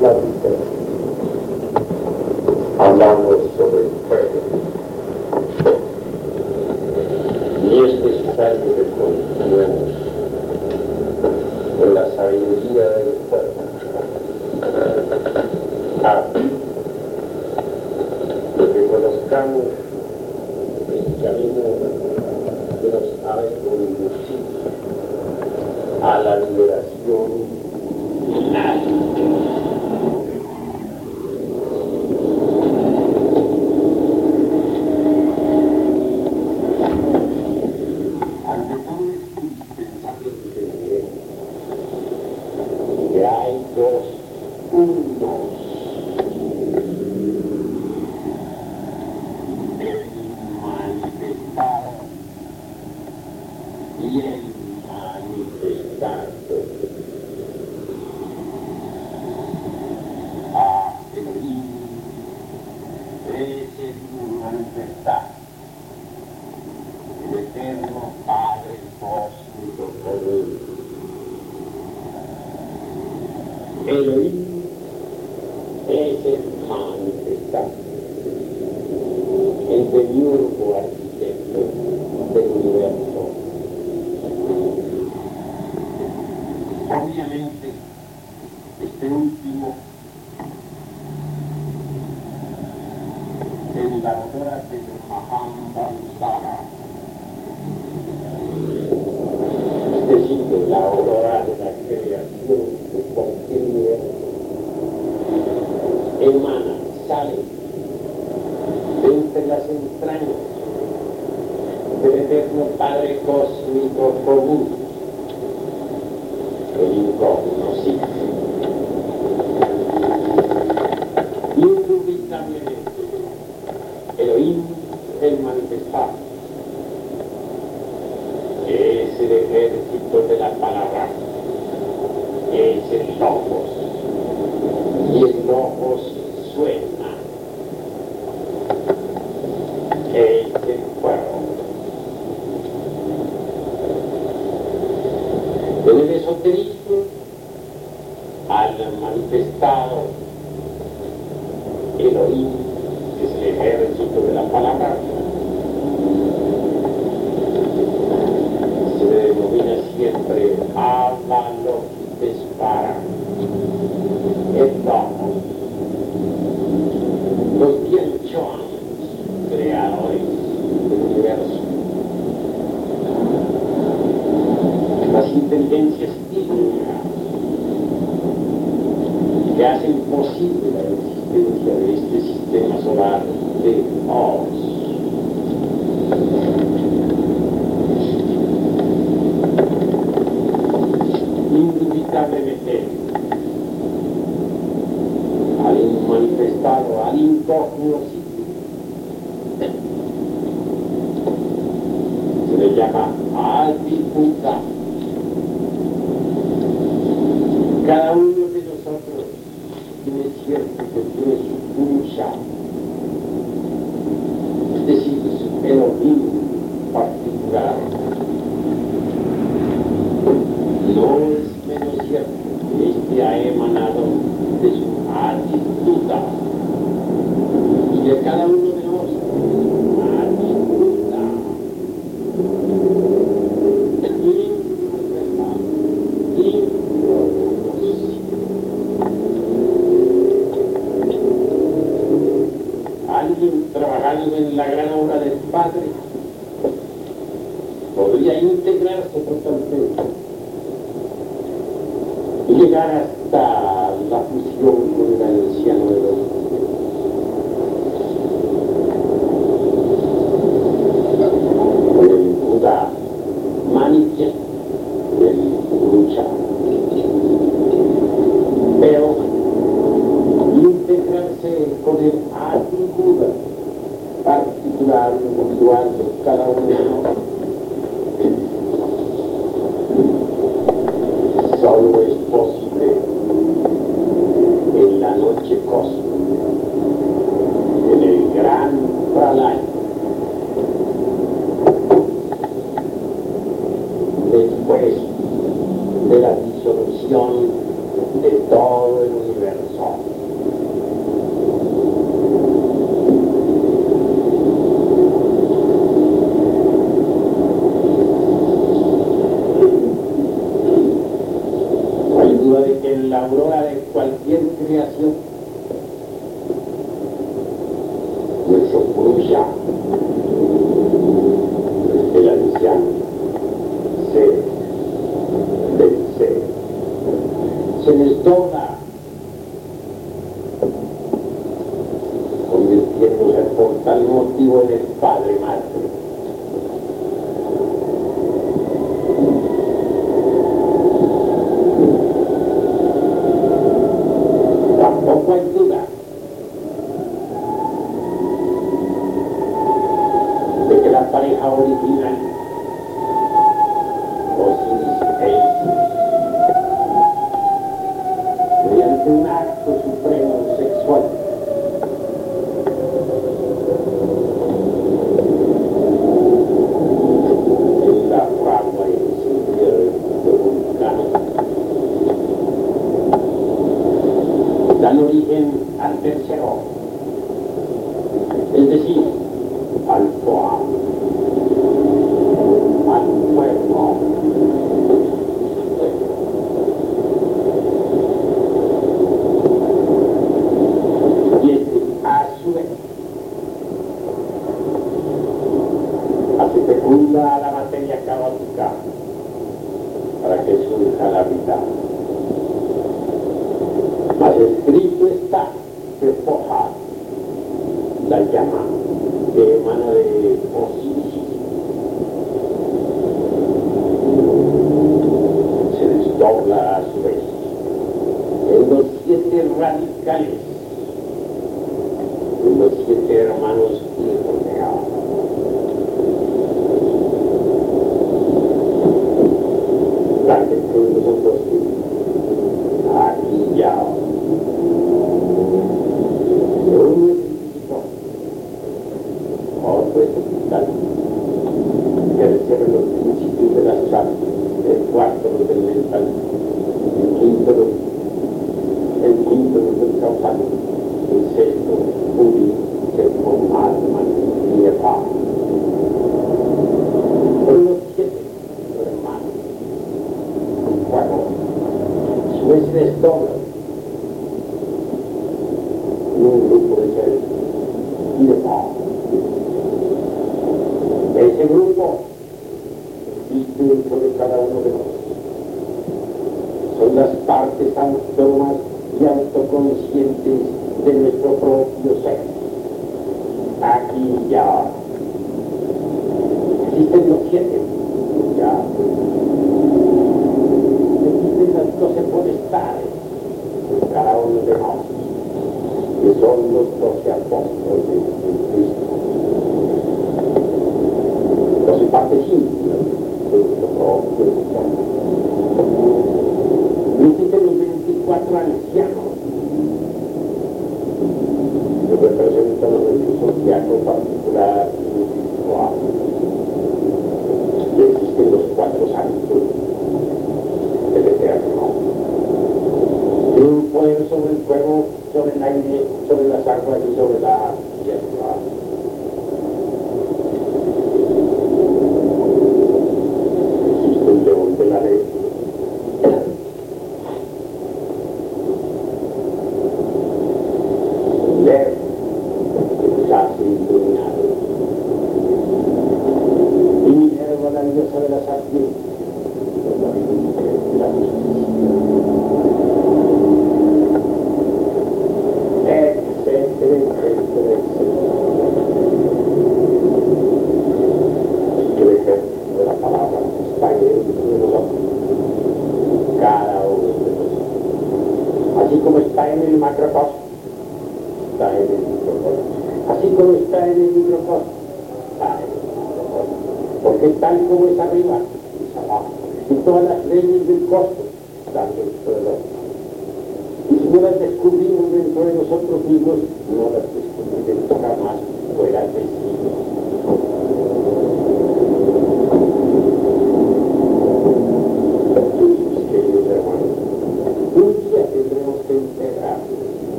Gracias. fundadora del Mahambandana. Es decir, la aurora de la creación continua emana, sale de entre las entrañas del eterno Padre Cósmico Común, el incógnito. dificuldade. Cada um para cualquier creación. Y eso. El anciano se vence. Se les dona 再来一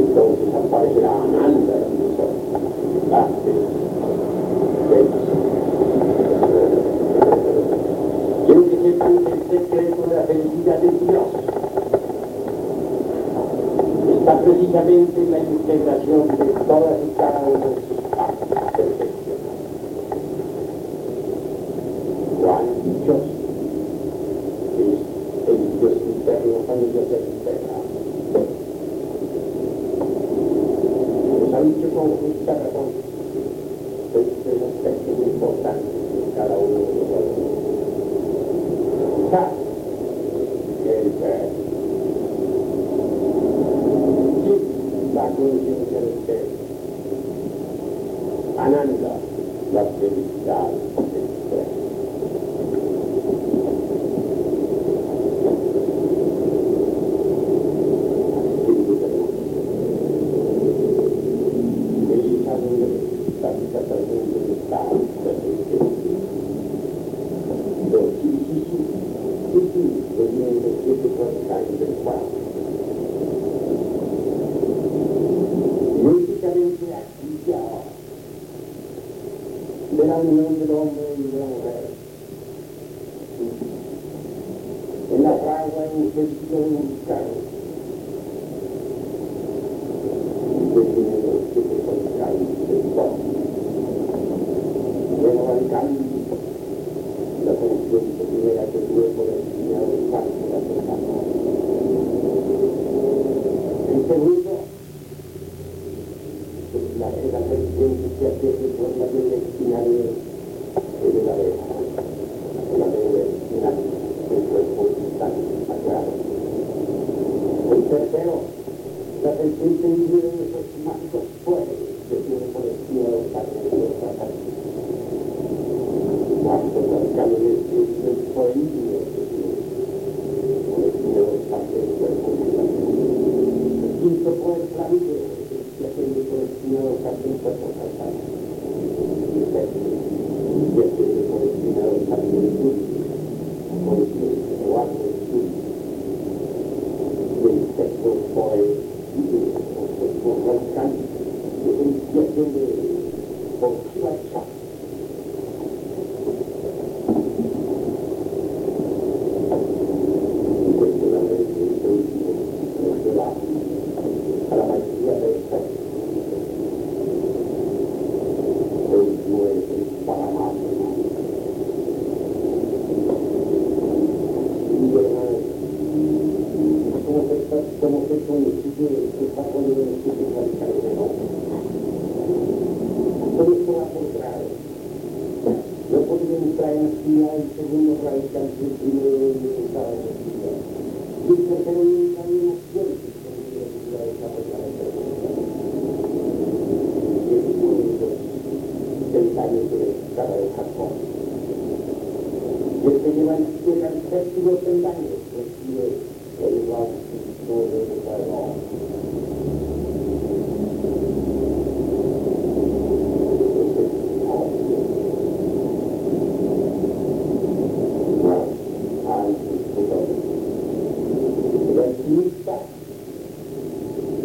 entonces aparecerá Ananda en nosotros. Quiero que sepan el secreto de la felicidad de Dios. Está precisamente en la integración de todas y cada una optimista,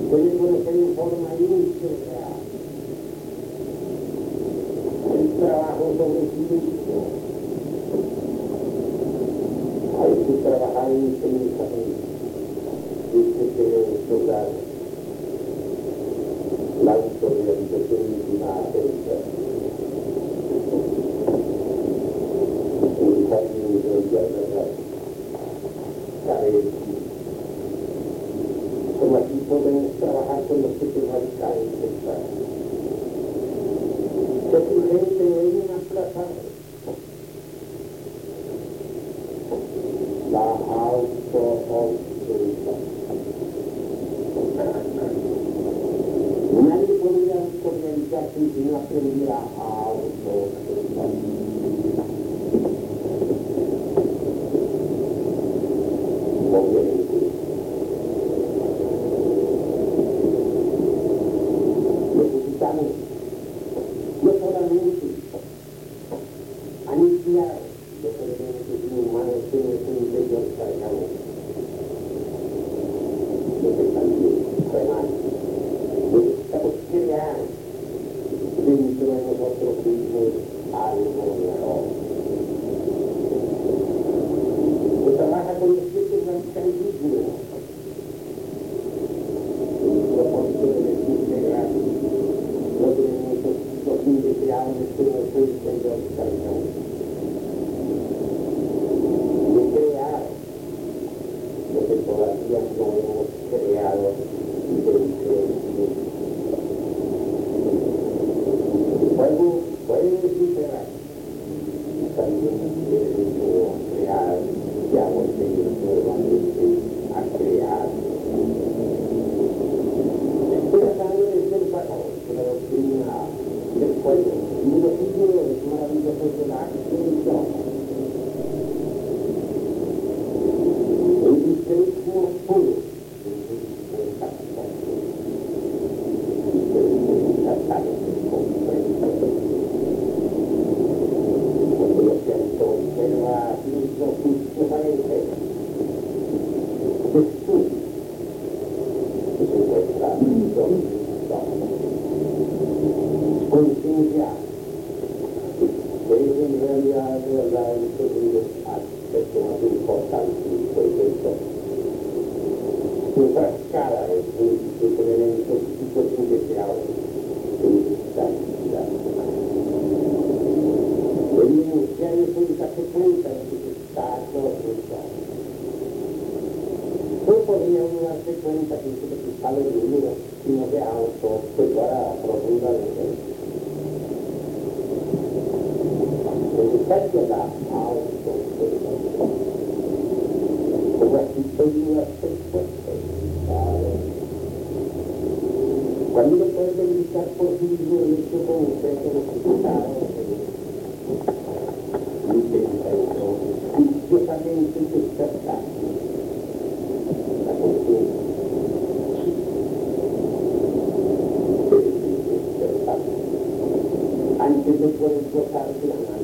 puede conocer en forma íntegra el trabajo sobre sí mismo. Hay que trabajar intensamente y que se debe lograr. Poder gozar de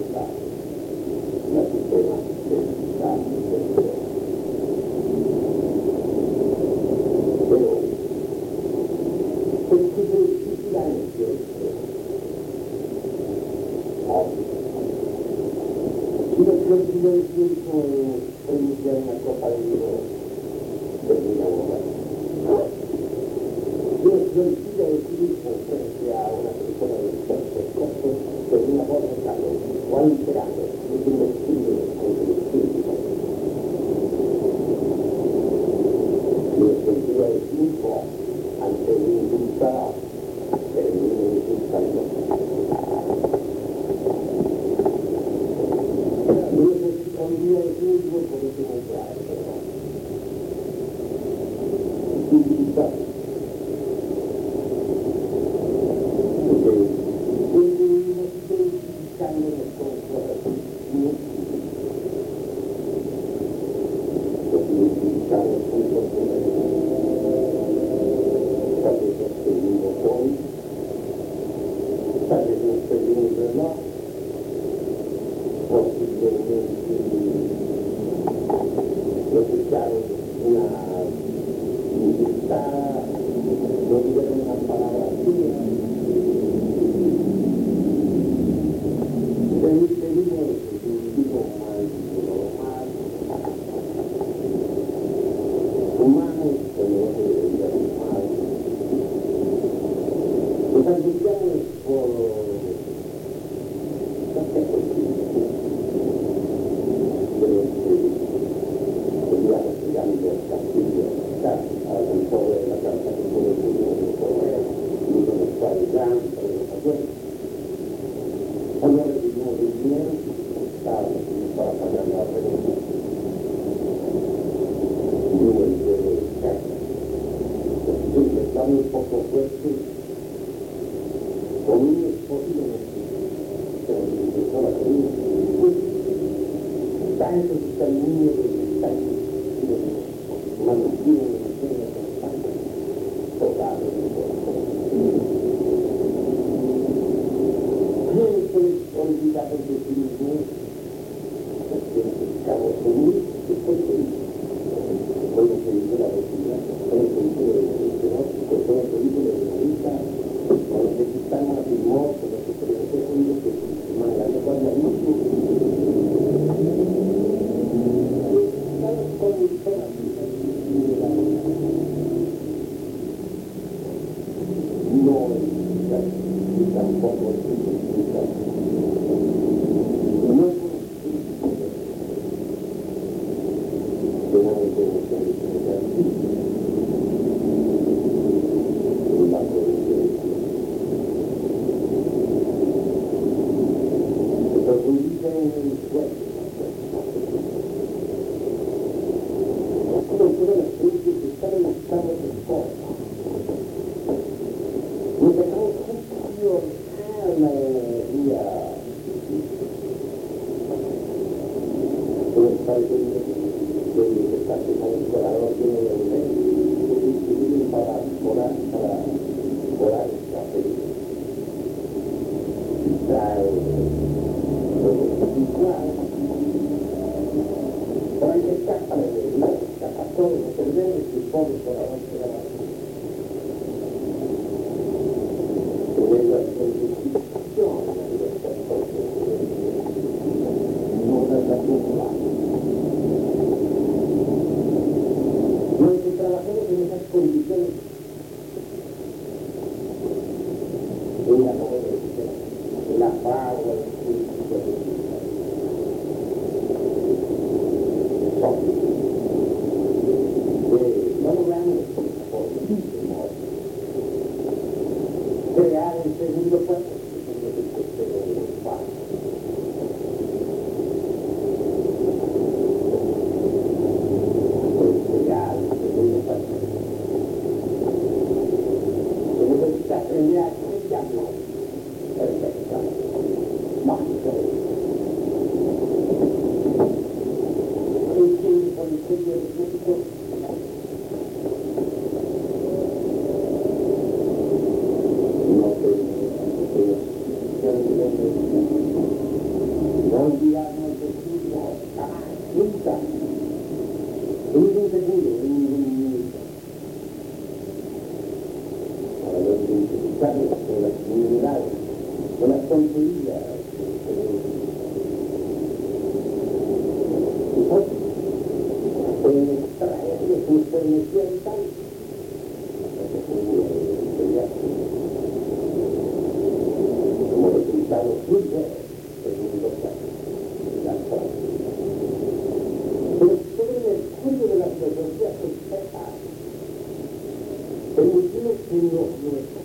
Lord.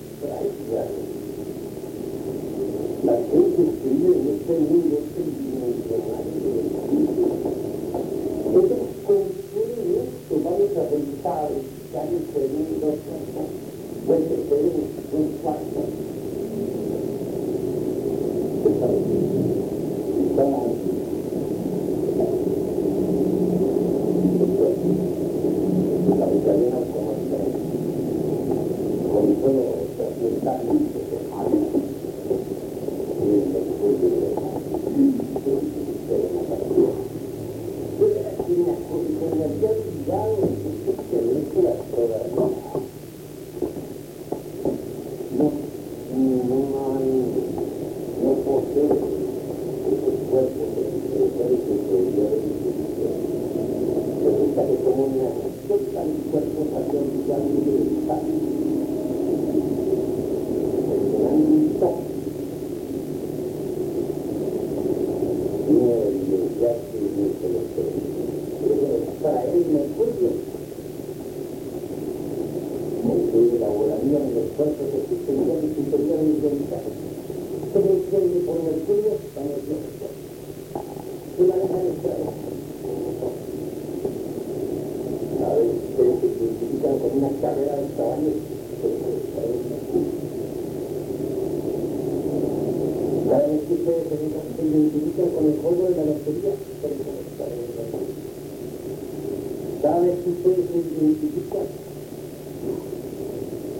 sabe si fue identificado.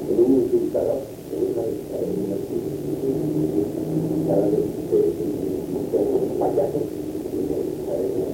En un insultador, en una dictadura, cada vez que se identifica un payaso, en una dictadura,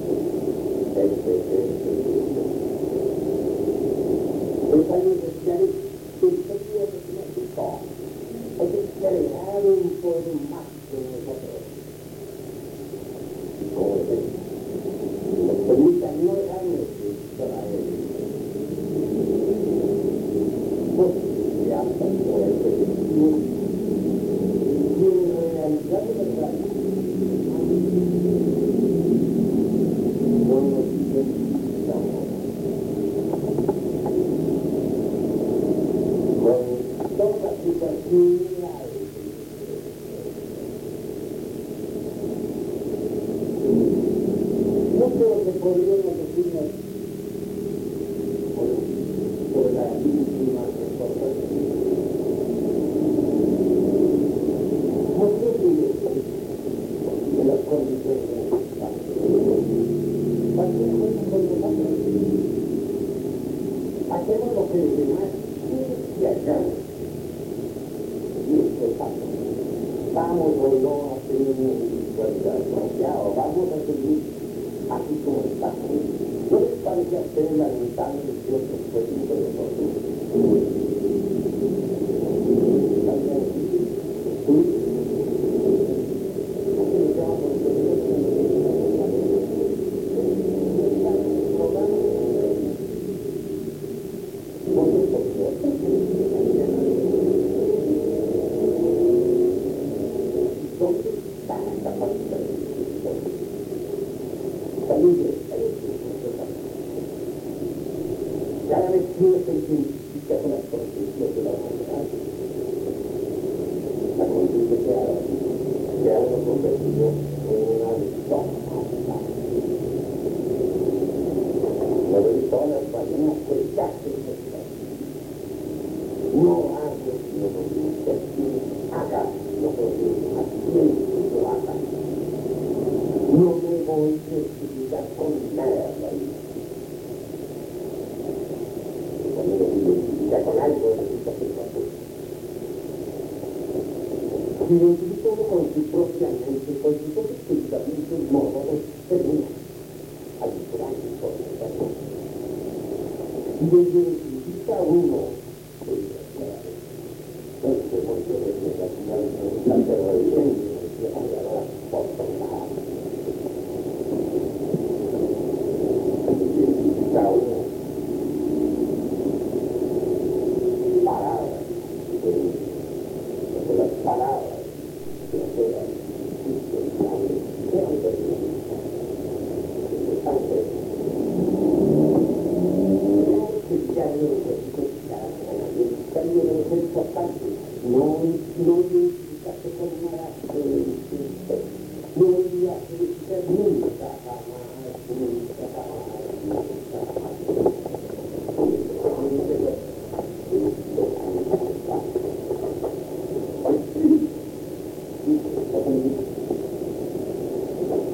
mi identificavo con il proprio anche con il proprio spirito, in quel modo per me, all'interno di questo.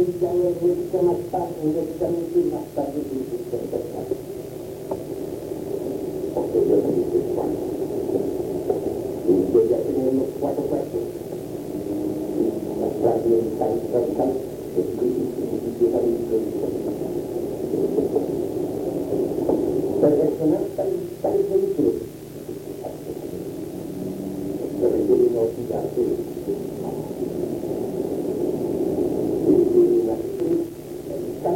Wijaya Jyotika Mastar Jyotika Miti Mastar Jyotika Mastar Okay, let's do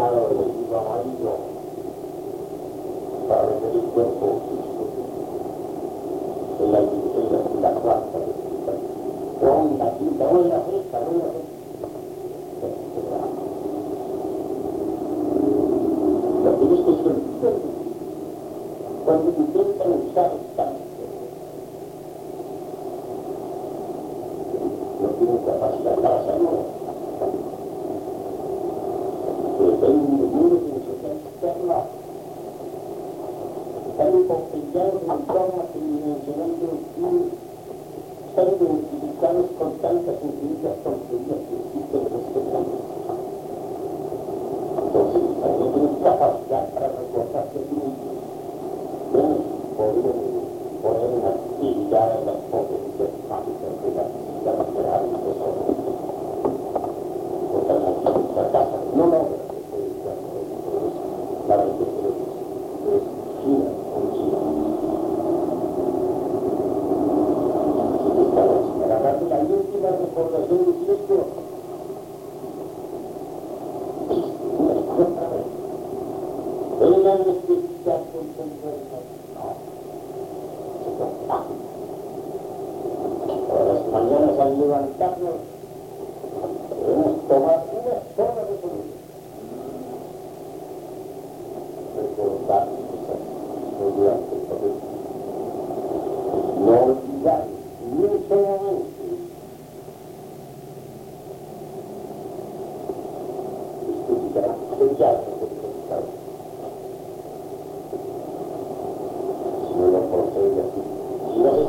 calzada de vestido amarillo para tener el cuerpo justo. El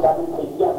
咱们不一样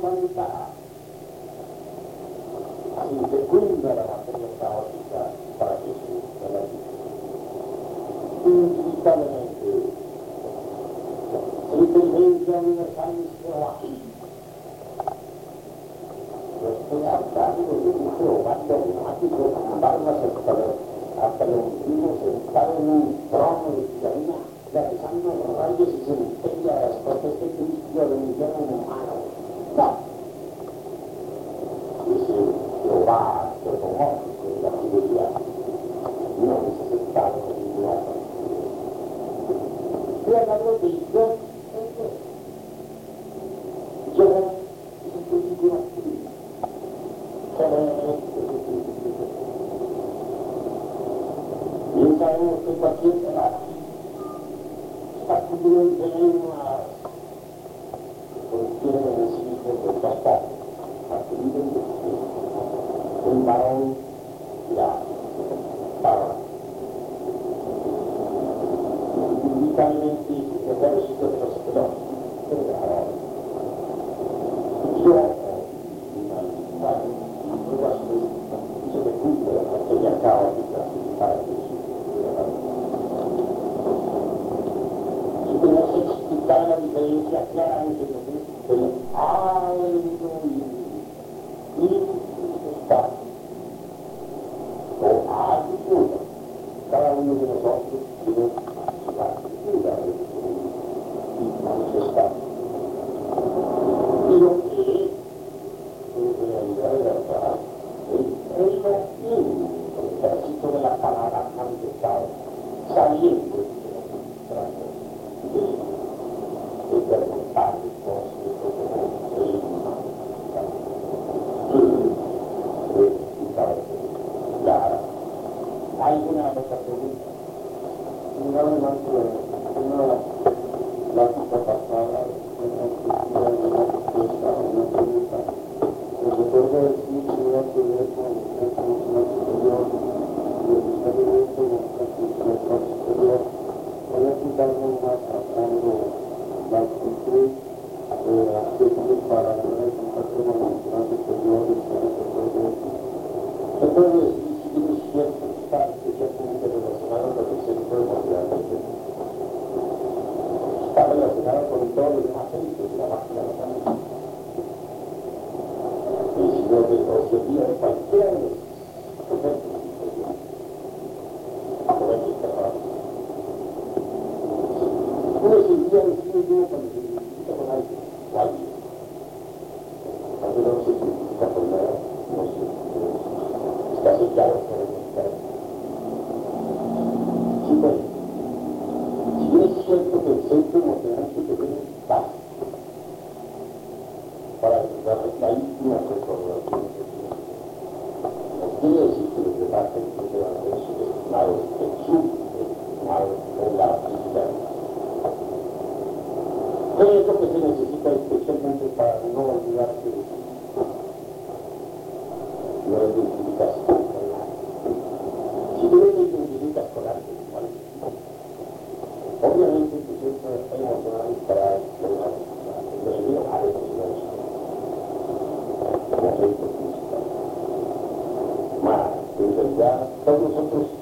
Sambandita. el reino y el ejército de la palabra manifestado, sabiendo vida escolar virtual. Obviamente, siento emocional para los liberales. Más, en todos nosotros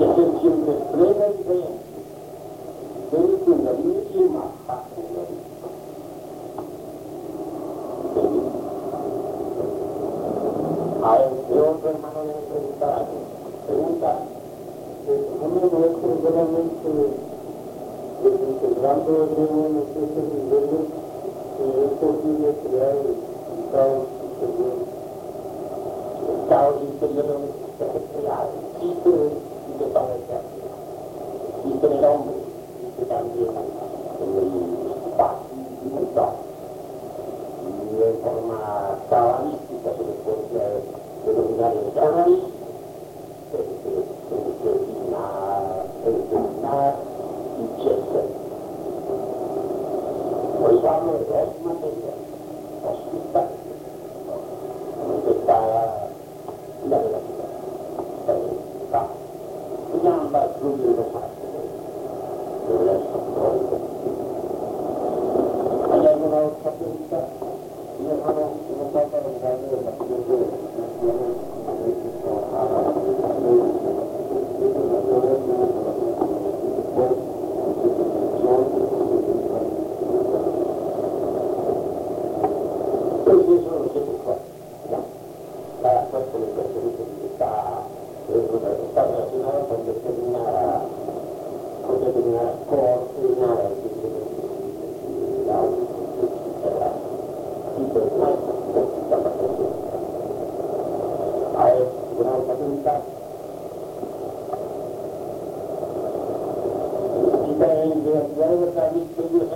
que se siente plena y real. Es una misma parte de la vida. A este otro hermano le preguntaba, pregunta, ¿cómo no es verdaderamente desintegrando el Y también de la ciudad de Versalles, queridos